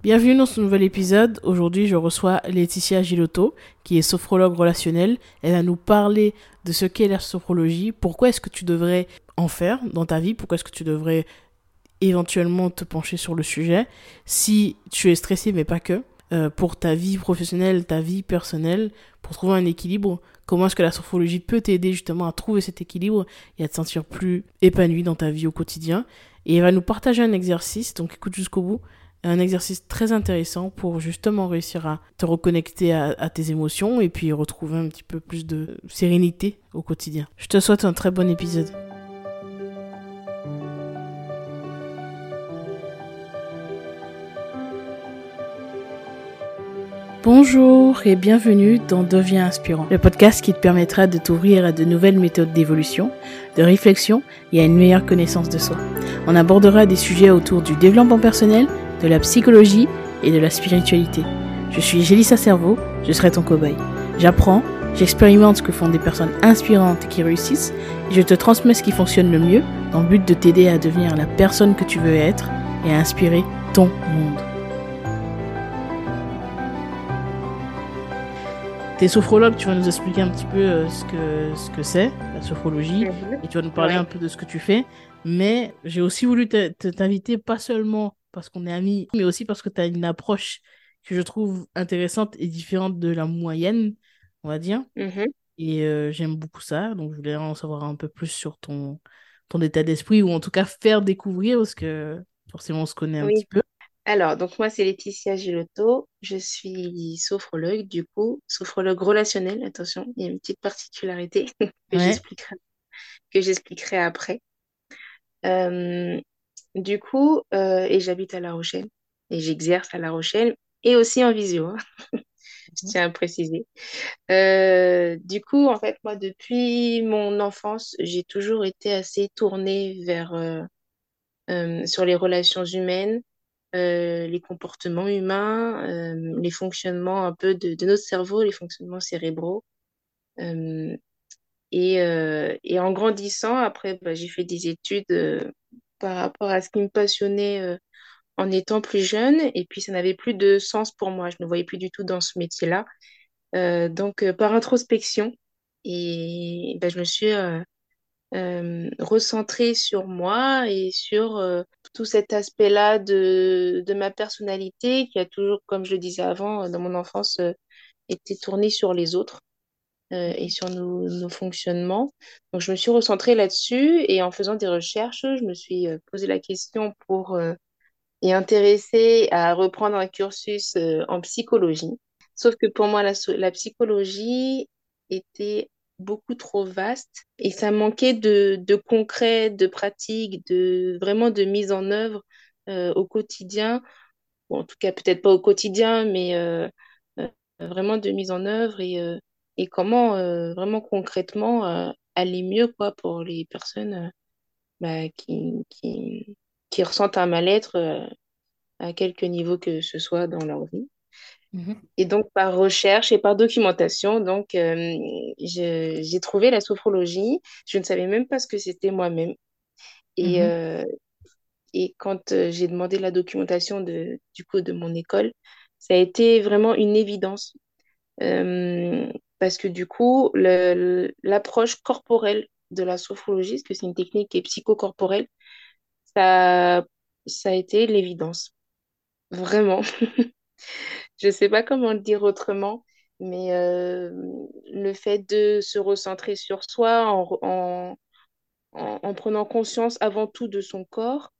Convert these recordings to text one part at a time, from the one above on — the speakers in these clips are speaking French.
Bienvenue dans ce nouvel épisode. Aujourd'hui, je reçois Laetitia Gilotto, qui est sophrologue relationnelle. Elle va nous parler de ce qu'est la sophrologie, pourquoi est-ce que tu devrais en faire dans ta vie, pourquoi est-ce que tu devrais éventuellement te pencher sur le sujet, si tu es stressé, mais pas que, euh, pour ta vie professionnelle, ta vie personnelle, pour trouver un équilibre, comment est-ce que la sophrologie peut t'aider justement à trouver cet équilibre et à te sentir plus épanoui dans ta vie au quotidien. Et elle va nous partager un exercice, donc écoute jusqu'au bout un exercice très intéressant pour justement réussir à te reconnecter à, tes émotions et puis retrouver un petit peu plus de sérénité au quotidien. Je te souhaite un très bon épisode. Bonjour et bienvenue dans Deviens inspirant, le podcast qui te permettra de t'ouvrir à de nouvelles méthodes d'évolution, de réflexion et à une meilleure connaissance de soi. On abordera des sujets autour du développement personnel, de la psychologie et de la spiritualité. Je suis Gélissa Cerveau, je serai ton cobaye. J'apprends, j'expérimente ce que font des personnes inspirantes qui réussissent et je te transmets ce qui fonctionne le mieux dans le but de t'aider à devenir la personne que tu veux être et à inspirer ton monde. T'es sophrologue, tu vas nous expliquer un petit peu euh, ce que ce que c'est la sophrologie mhm. et tu vas nous parler un peu de ce que tu fais. Mais j'ai aussi voulu t'inviter pas seulement parce qu'on est amis, mais aussi parce que tu as une approche que je trouve intéressante et différente de la moyenne, on va dire. Mm-hmm. Et euh, j'aime beaucoup ça, donc je voulais en savoir un peu plus sur ton, ton état d'esprit, ou en tout cas faire découvrir, parce que forcément on se connaît un petit peu. Alors, donc moi c'est Laetitia Gilotto, je suis sophrologue, du coup, sophrologue relationnel, attention, il y a une petite particularité que j'expliquerai que j'expliquerai après. Euh, du coup, euh, et j'habite à La Rochelle et j'exerce à La Rochelle et aussi en visio, hein. je tiens à préciser. Euh, du coup, en fait, moi, depuis mon enfance, j'ai toujours été assez tournée vers euh, sur les relations humaines, les comportements humains, les fonctionnements un peu de, notre cerveau, les fonctionnements cérébraux. Et, et, en grandissant, après, bah, j'ai fait des études par rapport à ce qui me passionnait euh, en étant plus jeune. Et puis, ça n'avait plus de sens pour moi. Je ne voyais plus du tout dans ce métier-là. Euh, donc, euh, par introspection, et ben, je me suis recentrée sur moi et sur tout cet aspect-là de, de ma personnalité qui a toujours, comme je le disais avant, dans mon enfance, été tournée sur les autres. Euh, et sur nos, fonctionnements. Donc, je me suis recentrée là-dessus et en faisant des recherches, je me suis euh, posé la question pour euh, y intéresser à reprendre un cursus en psychologie. Sauf que pour moi, la, psychologie était beaucoup trop vaste et ça manquait de, de concret, de pratique, de vraiment de mise en œuvre au quotidien. Bon, en tout cas, peut-être pas au quotidien, mais vraiment de mise en œuvre et et comment euh, vraiment concrètement euh, aller mieux quoi, pour les personnes euh, bah, qui, qui, qui, ressentent un mal-être à quelque niveau que ce soit dans leur vie. Mhm. Et donc, par recherche et par documentation, donc, j'ai trouvé la sophrologie. Je ne savais même pas ce que c'était moi-même. Et, mhm. et quand j'ai demandé la documentation de, du coup de mon école, ça a été vraiment une évidence parce que du coup, l'approche corporelle de la sophrologie, parce que c'est une technique qui est psychocorporelle, ça, ça a été l'évidence. Vraiment. Je ne sais pas comment le dire autrement, mais euh, le fait de se recentrer sur soi en, en, prenant conscience avant tout de son corps,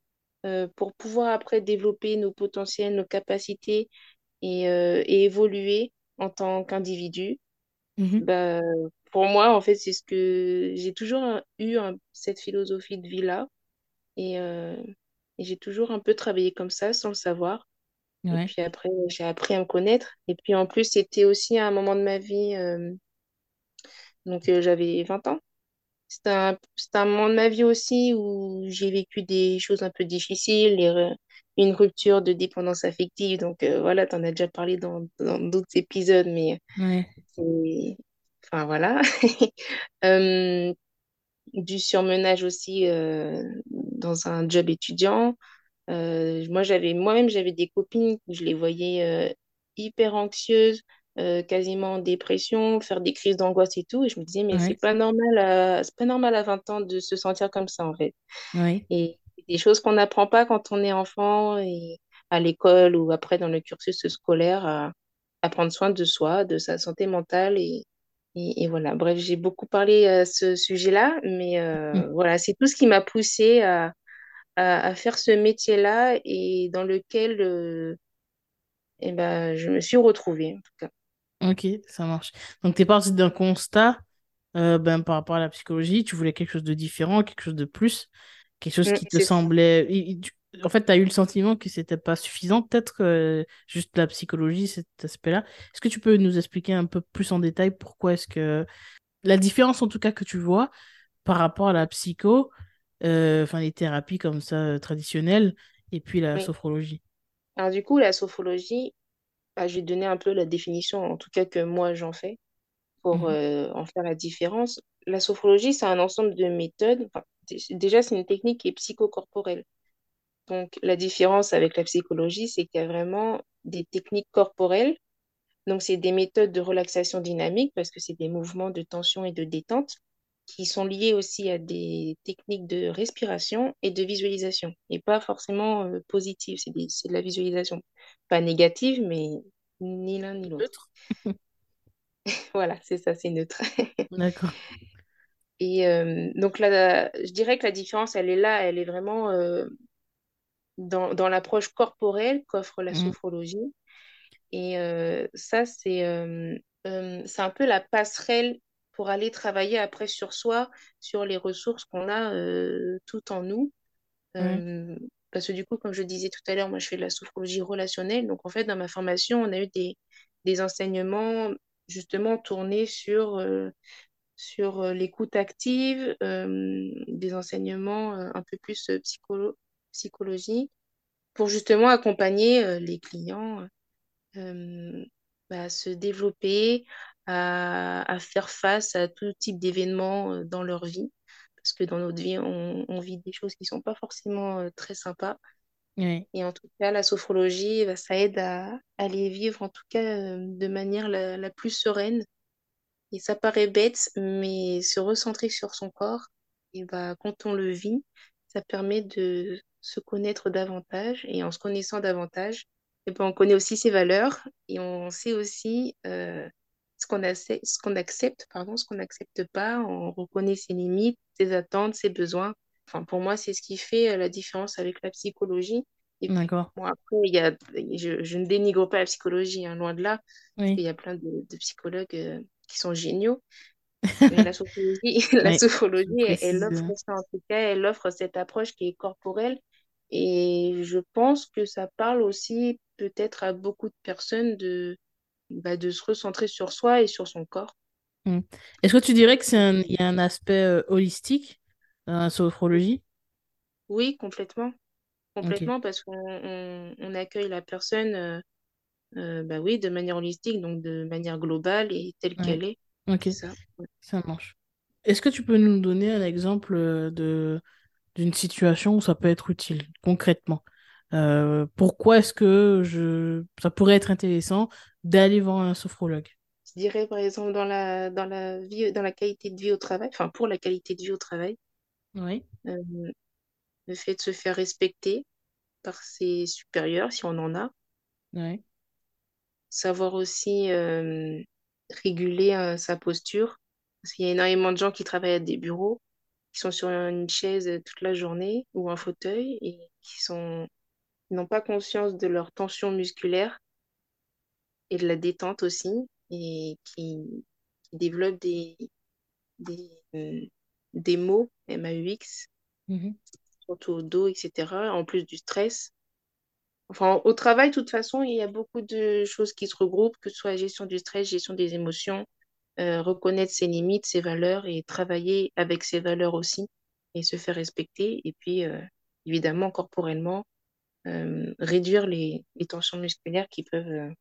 euh, pour pouvoir après développer nos potentiels, nos capacités et, euh, et évoluer en tant qu'individu, Bah, pour moi, en fait, c'est ce que j'ai toujours eu cette philosophie de vie-là. Euh, et, j'ai toujours un peu travaillé comme ça sans le savoir. Et puis après, j'ai appris à me connaître. Et puis en plus, c'était aussi un moment de ma vie. Euh, donc, euh, j'avais 20 ans. C'était un, un, moment de ma vie aussi où j'ai vécu des choses un peu difficiles, une rupture de dépendance affective. Donc voilà, tu en as déjà parlé dans d'autres épisodes, mais Enfin, voilà. du surmenage aussi dans un job étudiant. Euh, moi, j'avais, moi-même, j'avais des copines, je les voyais euh, hyper anxieuses, euh, quasiment en dépression, faire des crises d'angoisse et tout. Et je me disais, mais c'est pas normal à, c'est pas normal à 20 ans de se sentir comme ça, en fait. Et des choses qu'on n'apprend pas quand on est enfant et à l'école ou après dans le cursus scolaire, à, à prendre soin de soi, de sa santé mentale. Et, et, et voilà. Bref, j'ai beaucoup parlé à ce sujet-là, mais euh, voilà, c'est tout ce qui m'a poussée à à, à faire ce métier-là et dans lequel euh, eh ben, je me suis retrouvée, en tout cas. Ok, ça marche. Donc, tu es parti d'un constat euh, ben, par rapport à la psychologie, tu voulais quelque chose de différent, quelque chose de plus, quelque chose Mm, qui te semblait... En fait, tu as eu le sentiment que c'était pas suffisant, peut-être euh, juste la psychologie, cet aspect-là. Est-ce que tu peux nous expliquer un peu plus en détail pourquoi est-ce que... La différence, en tout cas, que tu vois par rapport à la psycho, euh, enfin les thérapies comme ça euh, traditionnelles, et puis la Oui. sophrologie? Alors du coup, la sophrologie, bah, je vais donner un peu la définition, en tout cas que moi j'en fais, pour euh, en faire la différence. La sophrologie, c'est un ensemble de méthodes. Enfin, déjà, c'est une technique qui est psychocorporelle. Donc, la différence avec la psychologie, c'est qu'il y a vraiment des techniques corporelles Donc, c'est des méthodes de relaxation dynamique parce que c'est des mouvements de tension et de détente qui sont liés aussi à des techniques de respiration et de visualisation. Et pas forcément euh, positives, c'est de la visualisation. Pas négative, mais ni l'un ni l'autre. Voilà, c'est ça, c'est neutre. D'accord. Et euh, donc, là, je dirais que la différence, elle est là, elle est vraiment euh, dans, dans l'approche corporelle qu'offre la Mhm. sophrologie. Et euh, ça, c'est euh, euh, un peu la passerelle pour aller travailler après sur soi, sur les ressources qu'on a tout en nous. Parce que du coup, comme je disais tout à l'heure, moi, je fais de la sophrologie relationnelle. Donc, en fait, dans ma formation, on a eu des, des enseignements justement tournés sur, sur euh, l'écoute active, euh, des enseignements euh, un peu plus psycholo psychologie, pour justement accompagner les clients bah, à se développer, à, à faire face à tout type d'événements dans leur vie. Parce que dans notre vie, on, on vit des choses qui sont pas forcément très sympas. Et en tout cas, la sophrologie, bah, ça aide à, à les vivre, en tout cas, de manière la, la plus sereine. Et ça paraît bête, mais se recentrer sur son corps, et bah, quand on le vit, ça permet de se connaître davantage. Et en se connaissant davantage, et ben, on connaît aussi ses valeurs et on sait aussi euh, ce qu'on accepte, ce qu'on accepte, pardon, ce qu'on n'accepte pas. On reconnaît ses limites, ses attentes, ses besoins. Enfin, pour moi, c'est ce qui fait euh, la différence avec la psychologie. Et puis, D'accord. bon, après, il y a, je, je ne dénigre pas la psychologie, hein, loin de là, Oui. y a plein de, de psychologues euh, qui sont géniaux. Mais la sophrologie, la Oui. Sophrologie, elle, offre ça en tout cas, elle offre cette approche qui est corporelle. Et je pense que ça parle aussi peut-être à beaucoup de personnes de, bah, de se recentrer sur soi et sur son corps. mm. Est-ce que tu dirais que c'est un... il y a un aspect euh, holistique dans la sophrologie? Oui, complètement. Complètement, parce qu'on on, on accueille la personne euh, euh, bah oui, de manière holistique, donc de manière globale et telle Ouais. qu'elle est. Ok. Ça. Ouais. Ça marche. Est-ce que tu peux nous donner un exemple euh, de d'une situation où ça peut être utile, concrètement? Euh, pourquoi est-ce que je... ça pourrait être intéressant d'aller voir un sophrologue? Je dirais par exemple dans la, dans la vie, dans la qualité de vie au travail, enfin pour la qualité de vie au travail, Oui. euh, le fait de se faire respecter par ses supérieurs, si on en a, Ouais. Savoir aussi euh, réguler euh, sa posture, parce qu'il y a énormément de gens qui travaillent à des bureaux, qui sont sur une chaise toute la journée ou un fauteuil et qui sont, n'ont pas conscience de leur tension musculaire et de la détente aussi, et qui, qui développent des, des, euh, des maux, MAUX, Mhm. surtout au dos, etc., en plus du stress. Enfin, au travail, de toute façon, il y a beaucoup de choses qui se regroupent, que ce soit la gestion du stress, gestion des émotions, euh, reconnaître ses limites, ses valeurs et travailler avec ses valeurs aussi et se faire respecter. Et puis, euh, évidemment, corporellement, euh, réduire les, tensions musculaires qui peuvent,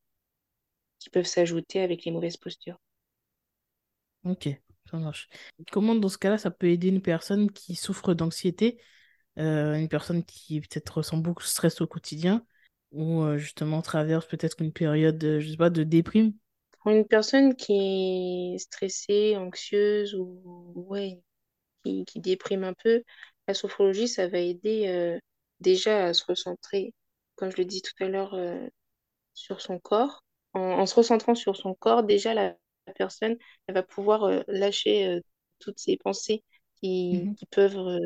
qui peuvent s'ajouter avec les mauvaises postures. Ok, ça marche. Comment dans ce cas-là, ça peut aider une personne qui souffre d'anxiété? une personne qui peut-être ressent beaucoup de stress au quotidien ou euh, justement traverse peut-être une période, de, je sais pas, de déprime. Pour une personne qui est stressée, anxieuse ou ouais, qui, qui déprime un peu, la sophrologie, ça va aider euh, déjà à se recentrer, comme je le dis tout à l'heure, euh, sur son corps. En, en se recentrant sur son corps, déjà, la, la personne, elle va pouvoir lâcher toutes ses pensées qui, Mhm. qui peuvent,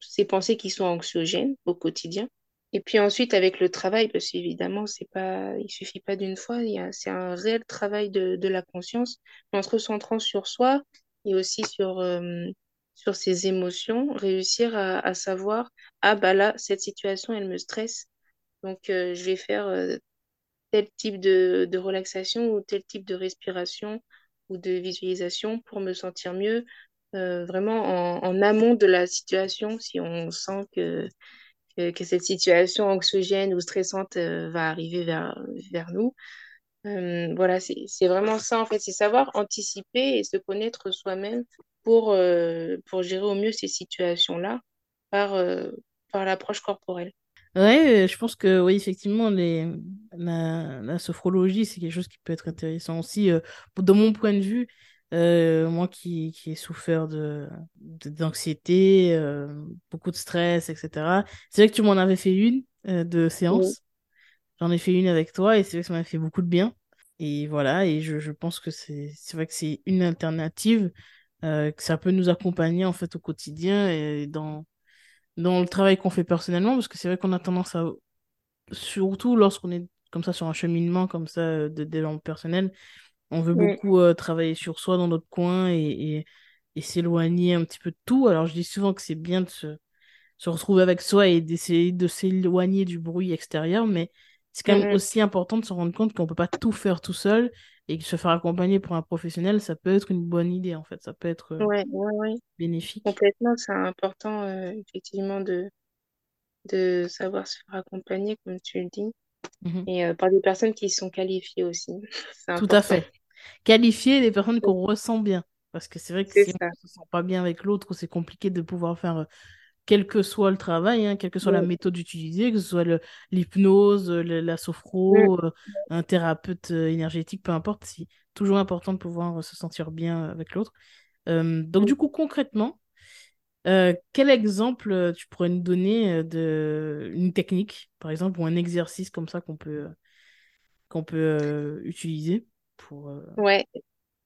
ces pensées qui sont anxiogènes au quotidien. Et puis ensuite, avec le travail, parce qu'évidemment, c'est pas, il suffit pas d'une fois, c'est un réel travail de, de la conscience, en se recentrant sur soi et aussi sur, euh, sur ses émotions, réussir à, savoir, ah bah là, cette situation, elle me stresse, donc euh, je vais faire euh, tel type de, de relaxation ou tel type de respiration ou de visualisation pour me sentir mieux, vraiment en, en amont de la situation, si on sent que que, cette situation anxiogène ou stressante euh, va arriver vers, vers nous. Euh, voilà, c'est, vraiment ça en fait, c'est savoir anticiper et se connaître soi-même pour, euh, pour gérer au mieux ces situations-là par, par l'approche corporelle. Ouais, je pense que oui, effectivement, les, la, sophrologie, c'est quelque chose qui peut être intéressant aussi. de mon point de vue, euh, moi qui, qui ai souffert de, d'anxiété, euh, beaucoup de stress, etc. C'est vrai que tu m'en avais fait une euh, de Oui, séance. J'en ai fait une avec toi et c'est vrai que ça m'a fait beaucoup de bien. Et voilà, et je, je pense que c'est, c'est vrai que c'est une alternative, que ça peut nous accompagner en fait au quotidien et dans, dans le travail qu'on fait personnellement, parce que c'est vrai qu'on a tendance à surtout lorsqu'on est comme ça sur un cheminement comme ça de développement personnel, on veut Mm, beaucoup euh, travailler sur soi dans notre coin et, et, et s'éloigner un petit peu de tout. Alors je dis souvent que c'est bien de se, se retrouver avec soi et d'essayer de s'éloigner du bruit extérieur, mais c'est quand même aussi important de se rendre compte qu'on peut pas tout faire tout seul et que se faire accompagner par un professionnel, ça peut être une bonne idée en fait, ça peut être euh, Ouais, ouais, ouais. bénéfique. Complètement, c'est important euh, effectivement de, de savoir se faire accompagner, comme tu le dis, Mhm. et euh, par des personnes qui sont qualifiées aussi. Tout à fait. Qualifier les personnes qu'on ressent bien. Parce que c'est vrai que si ça. on ne se sent pas bien avec l'autre, c'est compliqué de pouvoir faire, euh, quel que soit le travail, hein, quelle que soit la méthode utilisée, que ce soit l'hypnose, euh, la sophro, euh, un thérapeute énergétique, peu importe, c'est toujours important de pouvoir se sentir bien avec l'autre. Euh, donc du coup, concrètement, euh, quel exemple tu pourrais nous donner de une technique, par exemple, ou un exercice comme ça qu'on peut, qu'on peut utiliser? Pour... euh, Ouais,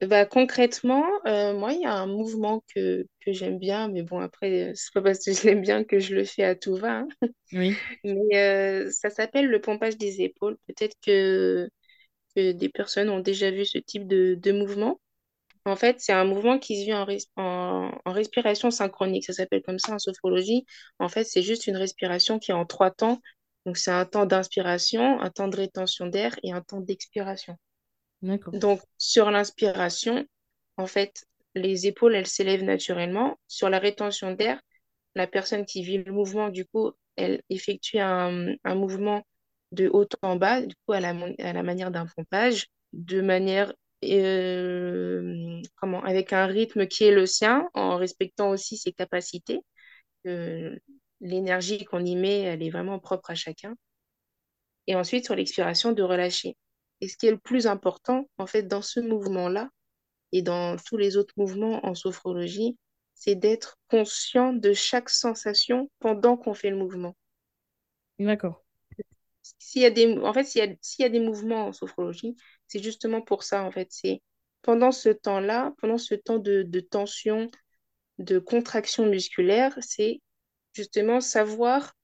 bah, concrètement, euh, moi, il y a un mouvement que, que j'aime bien, mais bon, après, euh, c'est pas parce que je l'aime bien que je le fais à tout va, hein. Oui, Mais euh, ça s'appelle le pompage des épaules. Peut-être que, que des personnes ont déjà vu ce type de, de mouvement. En fait, c'est un mouvement qui se vit en, res- en, en respiration synchronique. Ça s'appelle comme ça en sophrologie. En fait, c'est juste une respiration qui est en trois temps. Donc, c'est un temps d'inspiration, un temps de rétention d'air et un temps d'expiration. Donc, sur l'inspiration, en fait, les épaules, elles s'élèvent naturellement. Sur la rétention d'air, la personne qui vit le mouvement, du coup, elle effectue un, mouvement de haut en bas, du coup, à la, manière d'un pompage, de manière, euh, comment, avec un rythme qui est le sien, en respectant aussi ses capacités. L'énergie qu'on y met, elle est vraiment propre à chacun. Et ensuite, sur l'expiration, de relâcher. Et ce qui est le plus important, en fait, dans ce mouvement-là et dans tous les autres mouvements en sophrologie, c'est d'être conscient de chaque sensation pendant qu'on fait le mouvement. D'accord. S'il y a des, en fait, s'il y a, s'il y a des mouvements en sophrologie, c'est justement pour ça, en fait. C'est pendant ce temps-là, pendant ce temps de, de tension, de contraction musculaire, c'est justement savoir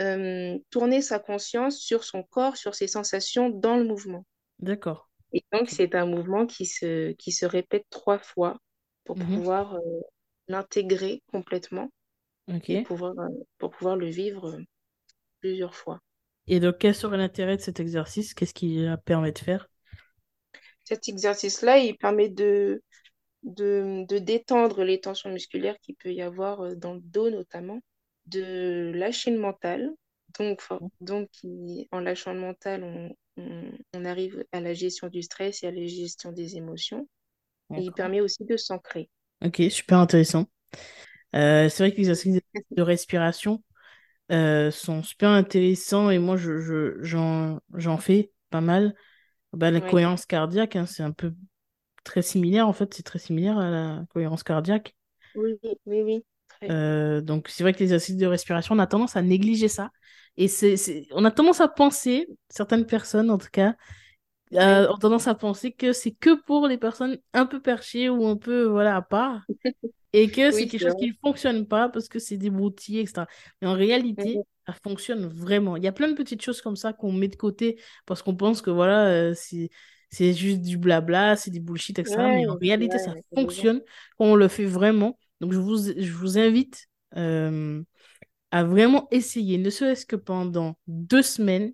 euh, tourner sa conscience sur son corps, sur ses sensations dans le mouvement. D'accord. Et donc, c'est un mouvement qui se, qui se répète trois fois pour Mhm. pouvoir euh, l'intégrer complètement et pouvoir, euh, pour pouvoir le vivre euh, plusieurs fois. Et donc, quel serait l'intérêt de cet exercice? Qu'est-ce qui la permet de faire? Cet exercice-là, il permet de, de, de détendre les tensions musculaires qu'il peut y avoir dans le dos notamment, de lâcher le mental. Donc, for- donc en lâchant le mental, on, on, on arrive à la gestion du stress et à la gestion des émotions. Et il permet aussi de s'ancrer. Ok, super intéressant. Euh, c'est vrai que l'exercice de respiration, euh, sont super intéressants et moi, je, je- j'en, j'en fais pas mal. Bah, la cohérence cardiaque, hein, c'est un peu très similaire, en fait, c'est très similaire à la cohérence cardiaque. oui, oui, oui. Euh, donc, c'est vrai que les exercices de respiration, on a tendance à négliger ça. Et c'est, on a tendance à penser, certaines personnes en tout cas, euh, ont tendance à penser que c'est que pour les personnes un peu perchées ou un peu, voilà, à part. Et que c'est quelque chose vrai. qui ne fonctionne pas parce que c'est débrouillé, etc. Mais en réalité, ça fonctionne vraiment. Il y a plein de petites choses comme ça qu'on met de côté parce qu'on pense que voilà, euh, c'est c'est juste du blabla, c'est du bullshit, etc. Ouais, Mais en réalité, ça ouais, fonctionne quand on le fait vraiment. Donc, je vous, je vous invite euh, à vraiment essayer, ne serait-ce que pendant deux semaines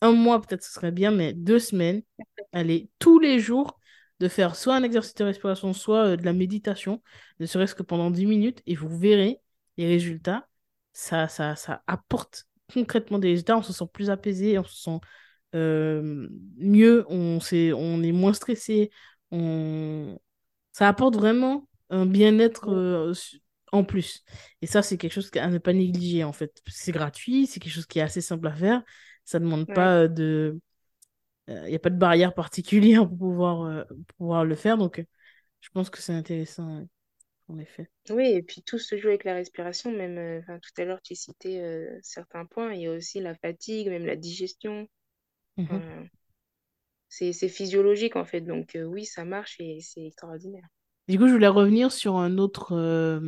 un mois peut-être ce serait bien, mais deux semaines, allez, tous les jours, de faire soit un exercice de respiration, soit euh, de la méditation, ne serait-ce que pendant 10 minutes, et vous verrez les résultats. Ça, ça, ça apporte concrètement des résultats. On se sent plus apaisé, on se sent euh, mieux, on, s'est- on est moins stressé. On... Ça apporte vraiment un bien-être euh, en plus. Et ça, c'est quelque chose à ne pas négliger, en fait. C'est gratuit, c'est quelque chose qui est assez simple à faire. Ça ne demande Ouais. pas euh, de... Il n'y a pas de barrière particulière pour pouvoir, euh, pour pouvoir le faire. Donc, euh, je pense que c'est intéressant, en effet. Oui, et puis tout se joue avec la respiration, même euh, tout à l'heure tu citais euh, certains points, il y a aussi la fatigue, même la digestion. Enfin, c'est c'est physiologique en fait, donc euh, oui, ça marche et c'est extraordinaire. Du coup, je voulais revenir sur un autre... euh,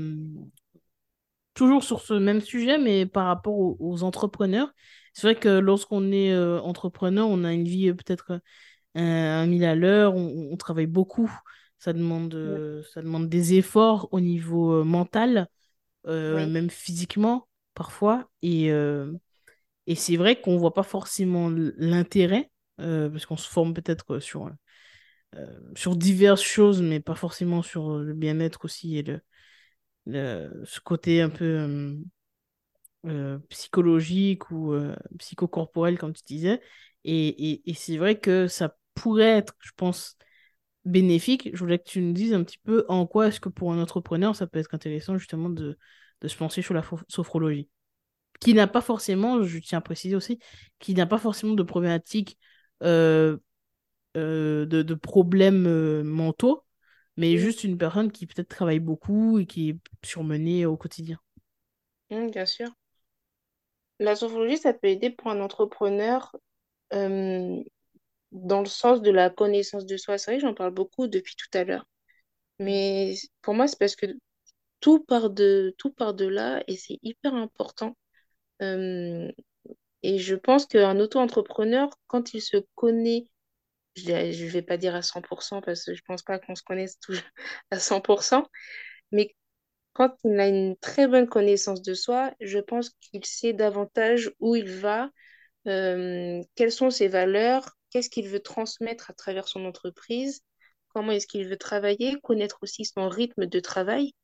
toujours sur ce même sujet, mais par rapport aux, aux entrepreneurs. C'est vrai que lorsqu'on est euh, entrepreneur, on a une vie euh, peut-être un mille à l'heure, on, on travaille beaucoup. Ça demande, Ouais. ça demande des efforts au niveau mental, même physiquement, parfois. Et, et c'est vrai qu'on voit pas forcément l'intérêt, parce qu'on se forme peut-être sur, sur diverses choses, mais pas forcément sur le bien-être aussi et le, le- ce côté un peu euh, euh, psychologique ou euh, psychocorporel, comme tu disais. Et, et, c'est vrai que ça pourrait être, je pense, bénéfique. Je voulais que tu nous dises un petit peu en quoi est-ce que pour un entrepreneur, ça peut être intéressant justement de, de se pencher sur la sophrologie. Qui n'a pas forcément, je tiens à préciser aussi, qui n'a pas forcément de problématiques, euh, euh, de, de problèmes euh, mentaux, mais oui, juste une personne qui peut-être travaille beaucoup et qui est surmenée au quotidien. Mm, bien sûr. La sophrologie, ça peut aider pour un entrepreneur euh, dans le sens de la connaissance de soi. C'est vrai que j'en parle beaucoup depuis tout à l'heure. Mais pour moi, c'est parce que tout part de, tout part de là et c'est hyper important. Euh, et je pense qu'un auto-entrepreneur, quand il se connaît, je ne vais pas dire à 100% parce que je pense pas qu'on se connaisse toujours à 100%, mais quand il a une très bonne connaissance de soi, je pense qu'il sait davantage où il va, euh, quelles sont ses valeurs, qu'est-ce qu'il veut transmettre à travers son entreprise, comment est-ce qu'il veut travailler, connaître aussi son rythme de travail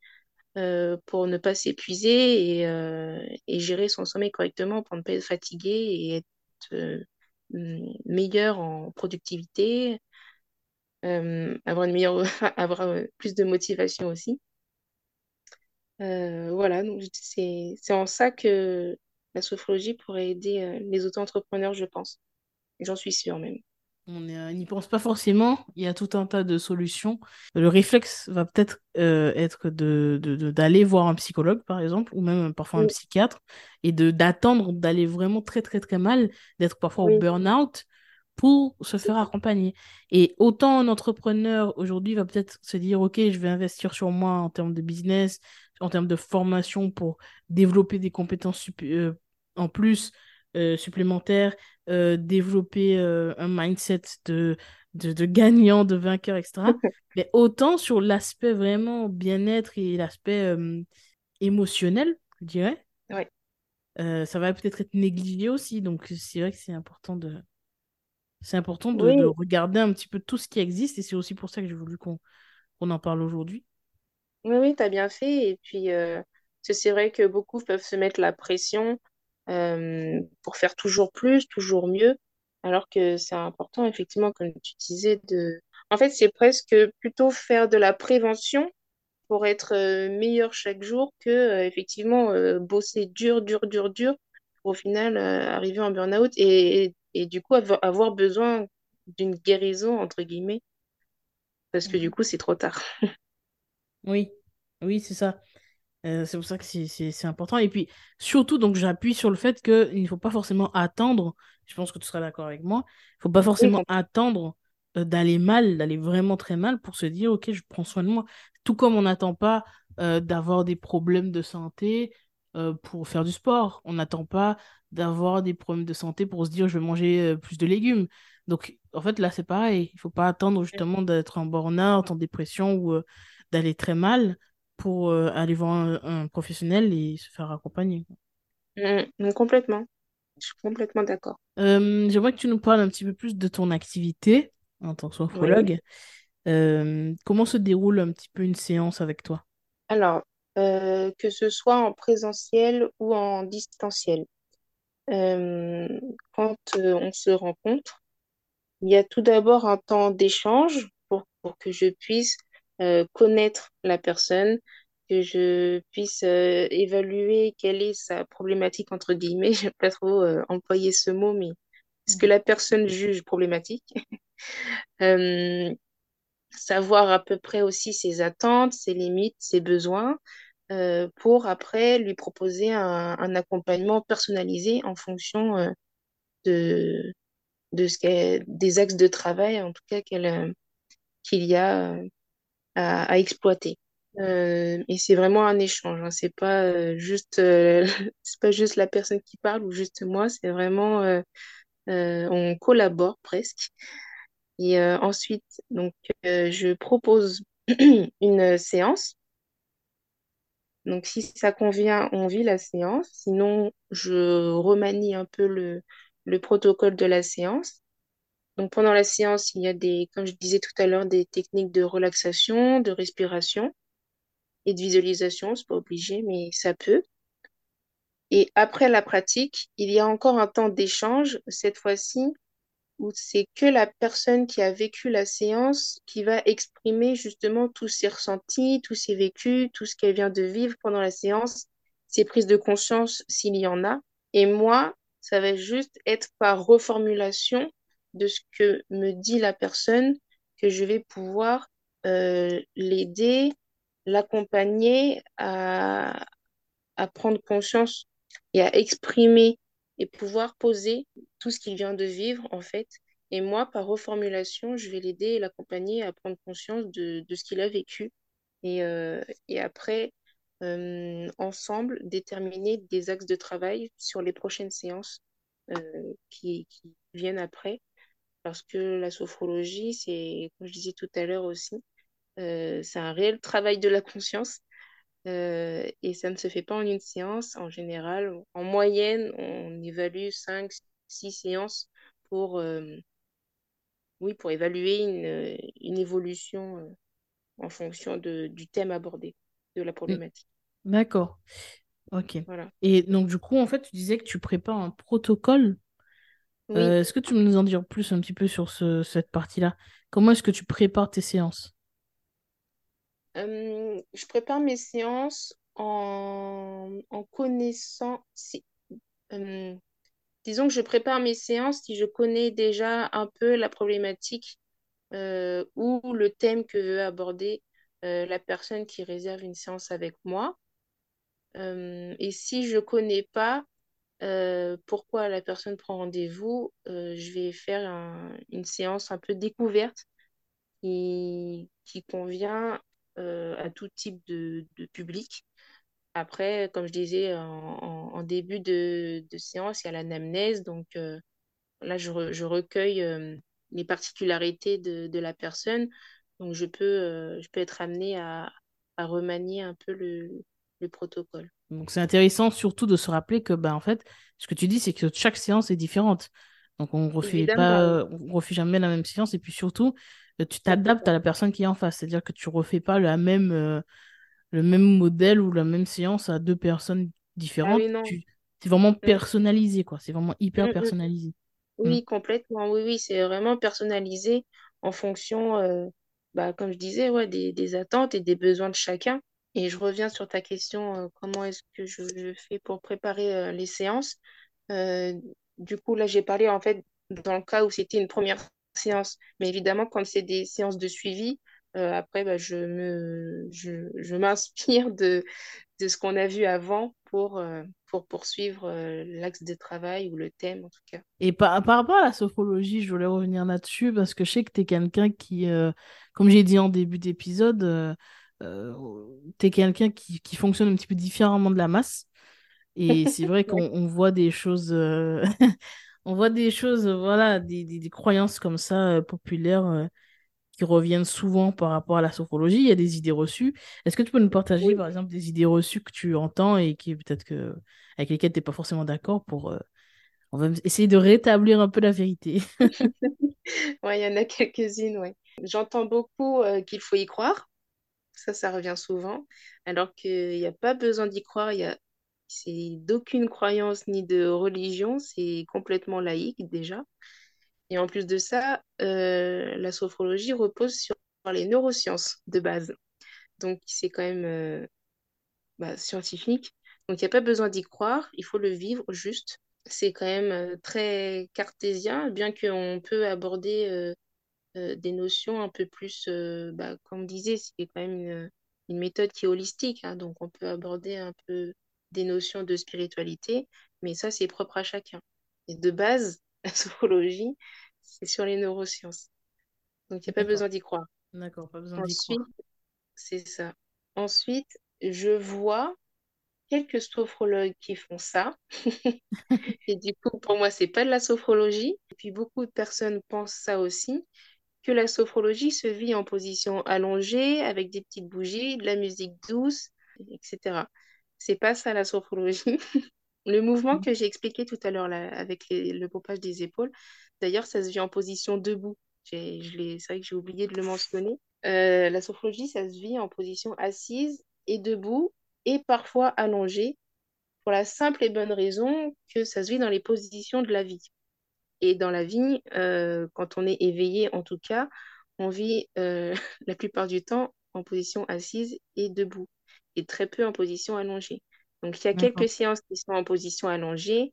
euh, pour ne pas s'épuiser et, euh, et gérer son sommeil correctement pour ne pas être fatigué et être euh, meilleur en productivité, euh, avoir une meilleure, euh, plus de motivation aussi. Euh, voilà, donc c'est, c'est en ça que la sophrologie pourrait aider euh, les auto-entrepreneurs, je pense. J'en suis sûre même. On n'y pense pas forcément, il y a tout un tas de solutions. Le réflexe va peut-être euh, être de, de- de- d'aller voir un psychologue, par exemple, ou même parfois un psychiatre, et d'attendre d'aller vraiment très très très mal, d'être parfois au burn-out pour se faire accompagner. Et autant un entrepreneur aujourd'hui va peut-être se dire, OK, je vais investir sur moi en termes de business, en termes de formation pour développer des compétences euh, en plus euh, supplémentaires euh, développer euh, un mindset de, de, de gagnant, de vainqueur, etc. Mais autant sur l'aspect vraiment bien-être et l'aspect émotionnel, je dirais, ouais. euh, ça va peut-être être négligé aussi. Donc c'est vrai que c'est important de, c'est important de, regarder un petit peu tout ce qui existe et c'est aussi pour ça que j'ai voulu qu'on qu'on en parle aujourd'hui. oui, oui, t'as bien fait. Et puis, euh, c'est vrai que beaucoup peuvent se mettre la pression euh, pour faire toujours plus, toujours mieux, alors que c'est important, effectivement, comme tu disais, de... En fait, c'est presque plutôt faire de la prévention pour être euh, meilleur chaque jour que euh, effectivement bosser dur, dur, dur, dur pour au final arriver en burn-out et, et, et, du coup avoir, avoir besoin d'une guérison entre guillemets parce que du coup c'est trop tard. Oui, oui, c'est ça. Euh, c'est pour ça que c'est important. Et puis, surtout, donc j'appuie sur le fait qu'il ne faut pas forcément attendre, je pense que tu seras d'accord avec moi, il ne faut pas forcément attendre euh, d'aller mal, d'aller vraiment très mal pour se dire, OK, je prends soin de moi. Tout comme on n'attend pas euh, d'avoir des problèmes de santé euh, pour faire du sport. On n'attend pas d'avoir des problèmes de santé pour se dire, je vais manger plus de légumes. Donc, en fait, là, c'est pareil. Il ne faut pas attendre justement d'être en burn-out, en dépression ou d'aller très mal pour euh, aller voir un, un professionnel et se faire accompagner. Mm, mm, complètement. Je suis complètement d'accord. Euh, j'aimerais que tu nous parles un petit peu plus de ton activité en tant que Oui. sophrologue. Euh, comment se déroule un petit peu une séance avec toi? Alors, euh, que ce soit en présentiel ou en distanciel, quand euh, on se rencontre, il y a tout d'abord un temps d'échange pour, pour que je puisse euh, connaître la personne, que je puisse euh, évaluer quelle est sa problématique, entre guillemets. Je n'aime pas trop euh, employer ce mot, mais ce que Mhm. la personne juge problématique. Euh, savoir à peu près aussi ses attentes, ses limites, ses besoins, pour après lui proposer un, un accompagnement personnalisé en fonction de, de ce des axes de travail, en tout cas qu'elle, qu'il y a à, exploiter. Euh, et c'est vraiment un échange, hein. C'est pas euh, juste euh, c'est pas juste la personne qui parle ou juste moi, c'est vraiment on collabore presque. Et ensuite, donc je propose une séance Donc, si ça convient, on vit la séance. Sinon, je remanie un peu le, le protocole de la séance. Donc, pendant la séance, il y a des, comme je disais tout à l'heure, des techniques de relaxation, de respiration et de visualisation. C'est pas obligé, mais ça peut. Et après la pratique, il y a encore un temps d'échange, cette fois-ci, où c'est que la personne qui a vécu la séance qui va exprimer justement tous ses ressentis, tous ses vécus, tout ce qu'elle vient de vivre pendant la séance, ses prises de conscience s'il y en a. Et moi, ça va juste être par reformulation de ce que me dit la personne que je vais pouvoir euh, l'aider, l'accompagner à, prendre conscience et à exprimer et pouvoir poser tout ce qu'il vient de vivre, en fait. Et moi, par reformulation, je vais l'aider et l'accompagner à prendre conscience de, ce qu'il a vécu. Et, euh, après, euh, ensemble, déterminer des axes de travail sur les prochaines séances qui viennent après. Parce que la sophrologie, c'est, comme je disais tout à l'heure aussi, euh, c'est un réel travail de la conscience. Euh, et ça ne se fait pas en une séance. En général, en moyenne, on évalue 5 6 séances pour, euh, oui, pour évaluer une, une évolution en fonction de, du thème abordé, de la problématique. D'accord, ok. Voilà. Et donc, du coup, en fait, tu disais que tu prépares un protocole. Oui, Euh, est-ce que tu peux nous en dire plus un petit peu sur ce, cette partie-là? Comment est-ce que tu prépares tes séances? Euh, je prépare mes séances en, en connaissant. si- euh, disons que je prépare mes séances si je connais déjà un peu la problématique ou le thème que veut aborder la personne qui réserve une séance avec moi. Et si je connais pas euh, pourquoi la personne prend rendez-vous, euh, je vais faire un- une séance un peu découverte qui, convient euh, à tout type de, public. Après, comme je disais en, début de, séance, il y a l'anamnèse. Donc là, je, re- je recueille les particularités de, la personne. Donc je peux, je peux être amenée à, remanier un peu le protocole. Donc, c'est intéressant surtout de se rappeler que, bah, en fait, ce que tu dis, c'est que chaque séance est différente. Donc, on ne refait Évidemment, pas, on refait jamais la même séance. Et puis surtout, euh, tu t'adaptes à la personne qui est en face. C'est-à-dire que tu refais pas la même, euh, le même modèle ou la même séance à deux personnes Ah différentes. oui, c'est vraiment Mm, personnalisé, quoi. C'est vraiment hyper mm. personnalisé. Mm. Oui, complètement. Oui, oui, c'est vraiment personnalisé en fonction. euh, bah, comme je disais, ouais, des, des attentes et des besoins de chacun. Et je reviens sur ta question, euh, comment est-ce que je, fais pour préparer euh, les séances? Euh, du coup, là, j'ai parlé en fait dans le cas où c'était une première séance. Mais évidemment, quand c'est des séances de suivi, après, bah, je me, je, je m'inspire de, de ce qu'on a vu avant pour, pour poursuivre l'axe de travail ou le thème en tout cas. Et par, par rapport à la sophrologie, je voulais revenir là-dessus parce que je sais que tu es quelqu'un qui, comme j'ai dit en début d'épisode, euh, tu es quelqu'un qui, qui fonctionne un petit peu différemment de la masse. Et c'est vrai qu'on voit des choses, euh, on voit des choses, voilà, des, des, des croyances comme ça euh, populaires euh, qui reviennent souvent par rapport à la sophrologie. Il y a des idées reçues. Est-ce que tu peux nous partager, Oui. par exemple, des idées reçues que tu entends et qui peut-être que avec lesquelles tu n'es pas forcément d'accord pour on va essayer de rétablir un peu la vérité? Ouais, il y en a quelques-unes, ouais. J'entends beaucoup euh, qu'il faut y croire. Ça, ça revient souvent. Alors qu'il n'y a pas besoin d'y croire. Il y a... C'est d'aucune croyance ni de religion. C'est complètement laïque déjà. Et en plus de ça, euh, la sophrologie repose sur les neurosciences de base. Donc, c'est quand même euh, bah, scientifique. Donc, il n'y a pas besoin d'y croire. Il faut le vivre juste. C'est quand même euh, très cartésien, bien qu'on peut aborder euh, des notions un peu plus, euh, bah, comme on disait, c'est quand même une, une méthode qui est holistique. hein. donc, on peut aborder un peu des notions de spiritualité, mais ça, c'est propre à chacun. Et de base, la sophrologie, c'est sur les neurosciences. Donc, il n'y a pas besoin d'y croire. d'accord, pas besoin d'y Ensuite, croire. c'est ça. Ensuite, je vois quelques sophrologues qui font ça. Et du coup, pour moi, c'est pas de la sophrologie. Et puis, beaucoup de personnes pensent ça aussi. Que la sophrologie se vit en position allongée, avec des petites bougies, de la musique douce, etc. C'est pas ça la sophrologie. Le mouvement que j'ai expliqué tout à l'heure avec les- le pompage des épaules, d'ailleurs, ça se vit en position debout. C'est vrai que j'ai oublié de le mentionner. Euh, la sophrologie, ça se vit en position assise et debout et parfois allongée pour la simple et bonne raison que ça se vit dans les positions de la vie. Et dans la vie, euh, quand on est éveillé, en tout cas, on vit euh, la plupart du temps en position assise et debout, et très peu en position allongée. Donc, il y a quelques séances qui sont en position allongée,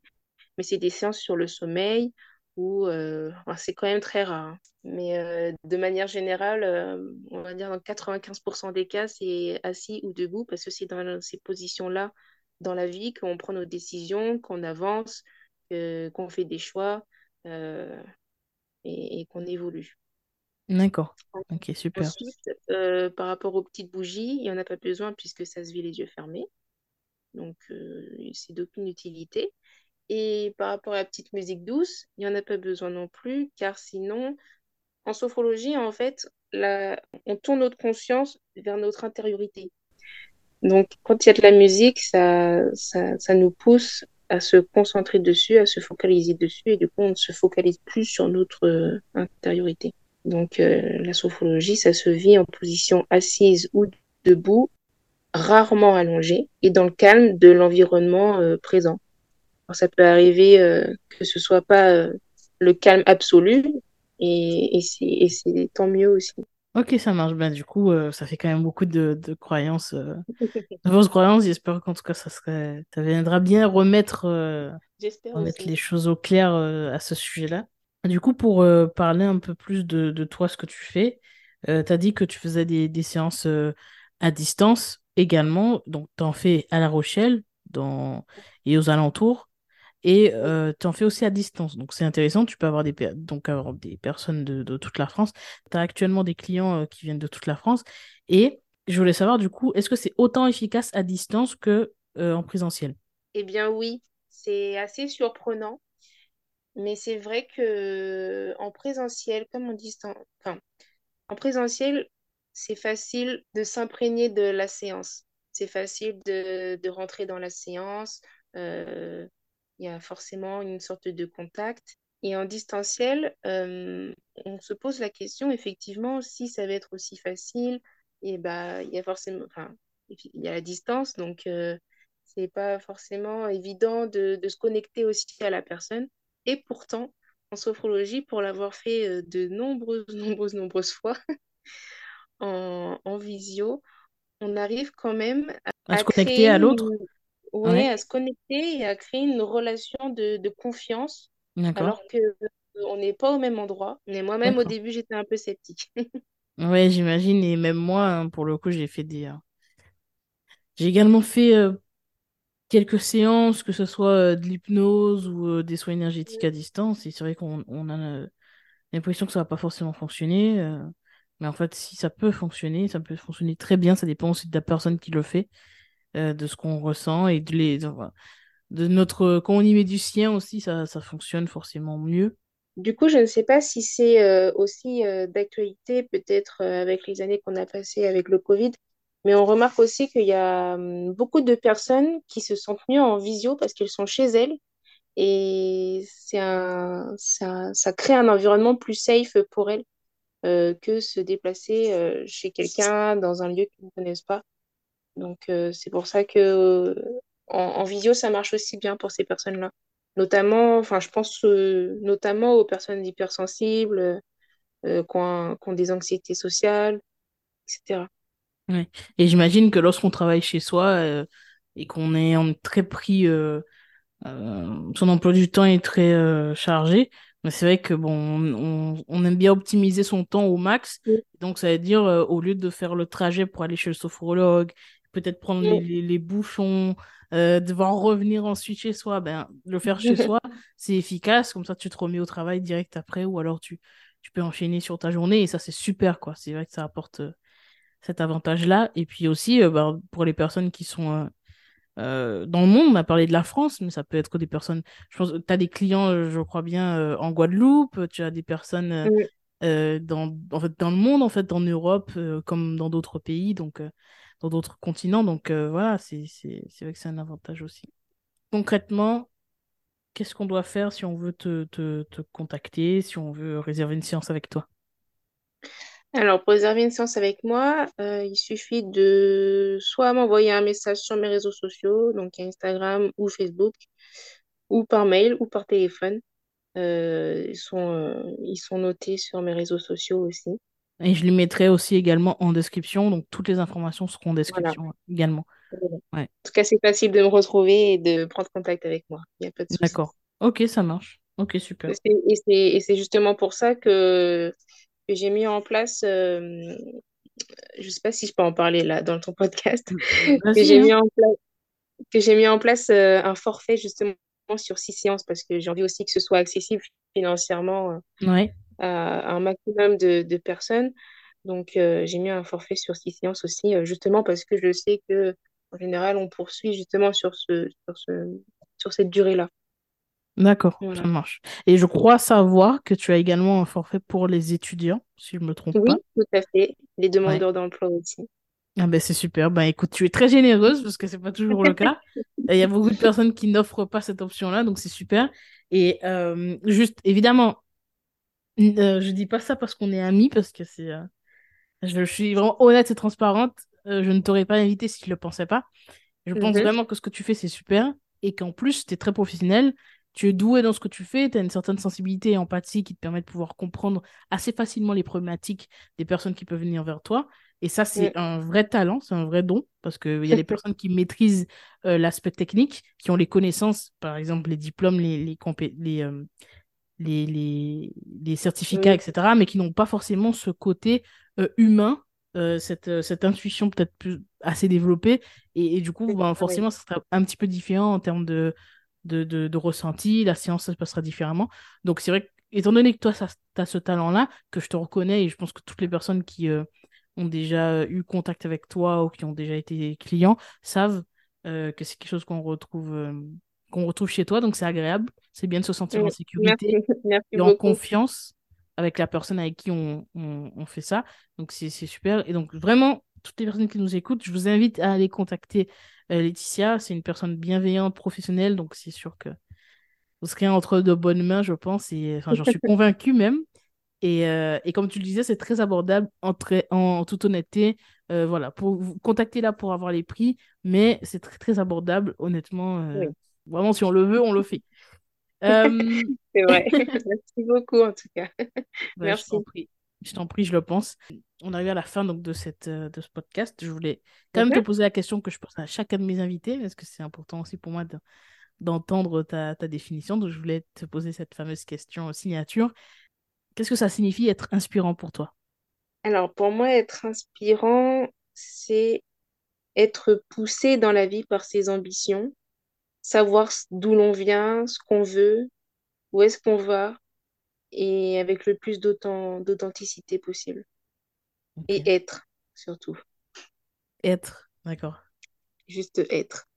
mais c'est des séances sur le sommeil où euh, c'est quand même très rare. hein. Mais euh, de manière générale, euh, on va dire dans 95% des cas, c'est assis ou debout parce que c'est dans ces positions-là dans la vie qu'on prend nos décisions, qu'on avance, qu'on fait des choix euh, et, et qu'on évolue. D'accord. Ok, super. Ensuite, euh, par rapport aux petites bougies, il n'y en a pas besoin puisque ça se vit les yeux fermés. Donc, euh, c'est d'aucune utilité. Et par rapport à la petite musique douce, il n'y en a pas besoin non plus, car sinon, en sophrologie, en fait, la- on tourne notre conscience vers notre intériorité. Donc, quand il y a de la musique, ça, ça, ça nous pousse à se concentrer dessus, à se focaliser dessus, et du coup, on ne se focalise plus sur notre euh, intériorité. Donc, euh, la sophrologie, ça se vit en position assise ou debout, rarement allongée, et dans le calme de l'environnement euh, présent. Alors, ça peut arriver euh, que ce soit pas euh, le calme absolu, et, et c'est et c'est tant mieux aussi. Ok, ça marche bien. Du coup, euh, ça fait quand même beaucoup de, de croyances, euh, de fausses croyances. J'espère qu'en tout cas, ça serait, ça viendra bien remettre, euh, remettre les choses au clair, à ce sujet-là. Du coup, pour parler un peu plus de, de toi, ce que tu fais, tu as dit que tu faisais des, des séances à distance également. Donc, tu en fais à La Rochelle dans... et aux alentours. Et euh, tu en fais aussi à distance. Donc, c'est intéressant. Tu peux avoir des, donc, avoir des personnes de, de toute la France. Tu as actuellement des clients euh, qui viennent de toute la France. Et je voulais savoir, du coup, est-ce que c'est autant efficace à distance que euh, en présentiel? Eh bien oui, c'est assez surprenant, mais c'est vrai que en présentiel, comme en distance, enfin, en présentiel, c'est facile de s'imprégner de la séance. C'est facile de, de rentrer dans la séance. euh, il y a forcément une sorte de contact. Et en distanciel, euh, on se pose la question, effectivement, si ça va être aussi facile. Et bah, il y a forcément, enfin, il y a la distance, donc euh, c'est pas forcément évident de, de se connecter aussi à la personne. Et pourtant, en sophrologie, pour l'avoir fait euh, de nombreuses, nombreuses, nombreuses fois, en, en visio, on arrive quand même À se à connecter créer à l'autre? une, ouais, Ouais, à se connecter et à créer une relation de, de confiance, alors que euh, on n'est pas au même endroit. Mais moi-même, au début, j'étais un peu sceptique. Ouais, j'imagine. Et même moi, hein, pour le coup, j'ai fait des. euh, J'ai également fait euh, quelques séances, que ce soit euh, de l'hypnose ou des soins énergétiques à distance. Et c'est vrai qu'on on a l'impression que ça va pas forcément fonctionner. mais en fait, si ça peut fonctionner, ça peut fonctionner très bien. Ça dépend aussi de la personne qui le fait, euh, de ce qu'on ressent et de, les, de notre. Quand on y met du sien aussi, ça, ça fonctionne forcément mieux. Du coup, je ne sais pas si c'est euh, aussi euh, d'actualité, peut-être avec les années qu'on a passées avec le Covid, mais on remarque aussi qu'il y a hum, beaucoup de personnes qui se sentent mieux en visio parce qu'elles sont chez elles et c'est un, ça, ça crée un environnement plus safe pour elles que se déplacer chez quelqu'un dans un lieu qu'ils ne connaissent pas. Donc, euh, c'est pour ça que euh, en, en visio, ça marche aussi bien pour ces personnes-là. Notamment, enfin, je pense euh, notamment aux personnes hypersensibles, qui ont, un- qui ont des anxiétés sociales, etc. Ouais. Et j'imagine que lorsqu'on travaille chez soi et qu'on est en très pris son emploi du temps est très chargé, mais c'est vrai que bon, on, on aime bien optimiser son temps au max. Oui, Donc ça veut dire euh, au lieu de faire le trajet pour aller chez le sophrologue, peut-être prendre les, oui. les, les bouchons, euh, devoir revenir ensuite chez soi, ben le faire chez soi, c'est efficace. Comme ça, tu te remets au travail direct après, ou alors tu tu peux enchaîner sur ta journée et ça c'est super quoi. C'est vrai que ça apporte euh, cet avantage-là. Et puis aussi euh, ben, pour les personnes qui sont dans le monde, on a parlé de la France, mais ça peut être des personnes. Je pense que tu as des clients, je crois bien, en Guadeloupe, tu as des personnes dans, en fait, dans le monde, en fait, en Europe, comme dans d'autres pays, donc d'autres continents. Donc euh, voilà, c'est, vrai que c'est un avantage aussi. Concrètement, qu'est-ce qu'on doit faire si on veut te, te, te contacter, si on veut réserver une séance avec toi? Alors, pour réserver une séance avec moi, euh, il suffit de soit m'envoyer un message sur mes réseaux sociaux, donc Instagram ou Facebook, ou par mail ou par téléphone. Euh, ils sont notés sur mes réseaux sociaux aussi. Et je les mettrai aussi également en description, donc toutes les informations seront en Voilà. description également. Voilà. En tout cas, c'est facile de me retrouver et de prendre contact avec moi. Il n'y a pas de souci. d'accord. Ok, ça marche. Ok, super. Et c'est justement pour ça que, que j'ai mis en place, euh, je ne sais pas si je peux en parler là dans ton podcast, que Vas-y, j'ai mis hein. en place, que j'ai mis en place euh, un forfait justement sur six séances parce que j'ai envie aussi que ce soit accessible financièrement euh, Ouais, à, à un maximum de, de personnes. Donc, euh, j'ai mis un forfait sur six séances aussi, euh, justement parce que je sais que en général, on poursuit justement sur ce, sur ce, sur cette durée-là. d'accord, ça marche. Et je crois savoir que tu as également un forfait pour les étudiants, si je ne me trompe Oui, pas. tout à fait. Les Ouais. demandeurs d'emploi aussi. Ah ben c'est super. Ben écoute, tu es très généreuse parce que c'est pas toujours le cas. Il y a beaucoup de personnes qui n'offrent pas cette option-là, donc c'est super. Et euh, juste, évidemment, euh, je dis pas ça parce qu'on est amis, parce que c'est, euh, je, je suis vraiment honnête et transparente. Euh, je ne t'aurais pas invité si je le pensais pas. Je pense Mhm. vraiment que ce que tu fais, c'est super et qu'en plus, tu es très professionnel. Tu es doué dans ce que tu fais, tu as une certaine sensibilité et empathie qui te permet de pouvoir comprendre assez facilement les problématiques des personnes qui peuvent venir vers toi. Et ça, c'est un vrai talent, c'est un vrai don, parce qu'il y a des personnes qui maîtrisent euh, l'aspect technique, qui ont les connaissances, par exemple les diplômes, les, les, compé- les, euh, les, les, les certificats, etc., mais qui n'ont pas forcément ce côté euh, humain, cette, cette intuition peut-être plus assez développée. Et, et du coup, ben, forcément, ça sera un petit peu différent en termes de, de, de, de ressenti. La séance, ça se passera différemment. Donc, c'est vrai que, étant donné que toi, tu as ce talent-là, que je te reconnais, et je pense que toutes les personnes qui euh, ont déjà eu contact avec toi ou qui ont déjà été clients savent euh, que c'est quelque chose qu'on retrouve, euh, qu'on retrouve chez toi. Donc, c'est agréable. C'est bien de se sentir en. Merci, sécurité merci et en beaucoup. confiance avec la personne avec qui on, on, on fait ça. Donc, c'est c'est super. Et donc, vraiment, toutes les personnes qui nous écoutent, je vous invite à aller contacter euh, Laetitia. C'est une personne bienveillante, professionnelle. Donc, c'est sûr que vous serez entre de bonnes mains, je pense. Et enfin, j'en suis convaincue même. Et, euh, et comme tu le disais, c'est très abordable en, très- en toute honnêteté. Euh, voilà, pour vous contacter là pour avoir les prix, mais c'est très, très abordable, honnêtement. euh, Oui, vraiment, si on le veut, on le fait. C'est vrai. Merci beaucoup en tout cas. ben, je t'en Merci. prie. Je t'en prie, je le pense. On arrive à la fin donc, de, cette, de ce podcast. Je voulais quand même te poser la question que je pose à chacun de mes invités, parce que c'est important aussi pour moi de- d'entendre ta, ta définition. Donc, je voulais te poser cette fameuse question signature. Qu'est-ce que ça signifie être inspirant pour toi? Alors, pour moi, être inspirant, c'est être poussé dans la vie par ses ambitions, savoir d'où l'on vient, ce qu'on veut, où est-ce qu'on va, et avec le plus d'authen- d'authenticité possible. Et être, surtout. Être, d'accord. Juste être.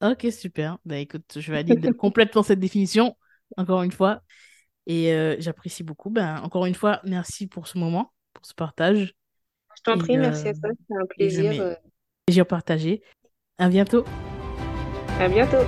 Ok, super. Bah écoute, je valide complètement cette définition, encore une fois. Et euh, j'apprécie beaucoup. Ben, encore une fois, merci pour ce moment, pour ce partage. Je t'en prie, merci euh, à toi, c'est un plaisir. mets euh, plaisir partagé. À bientôt. À bientôt.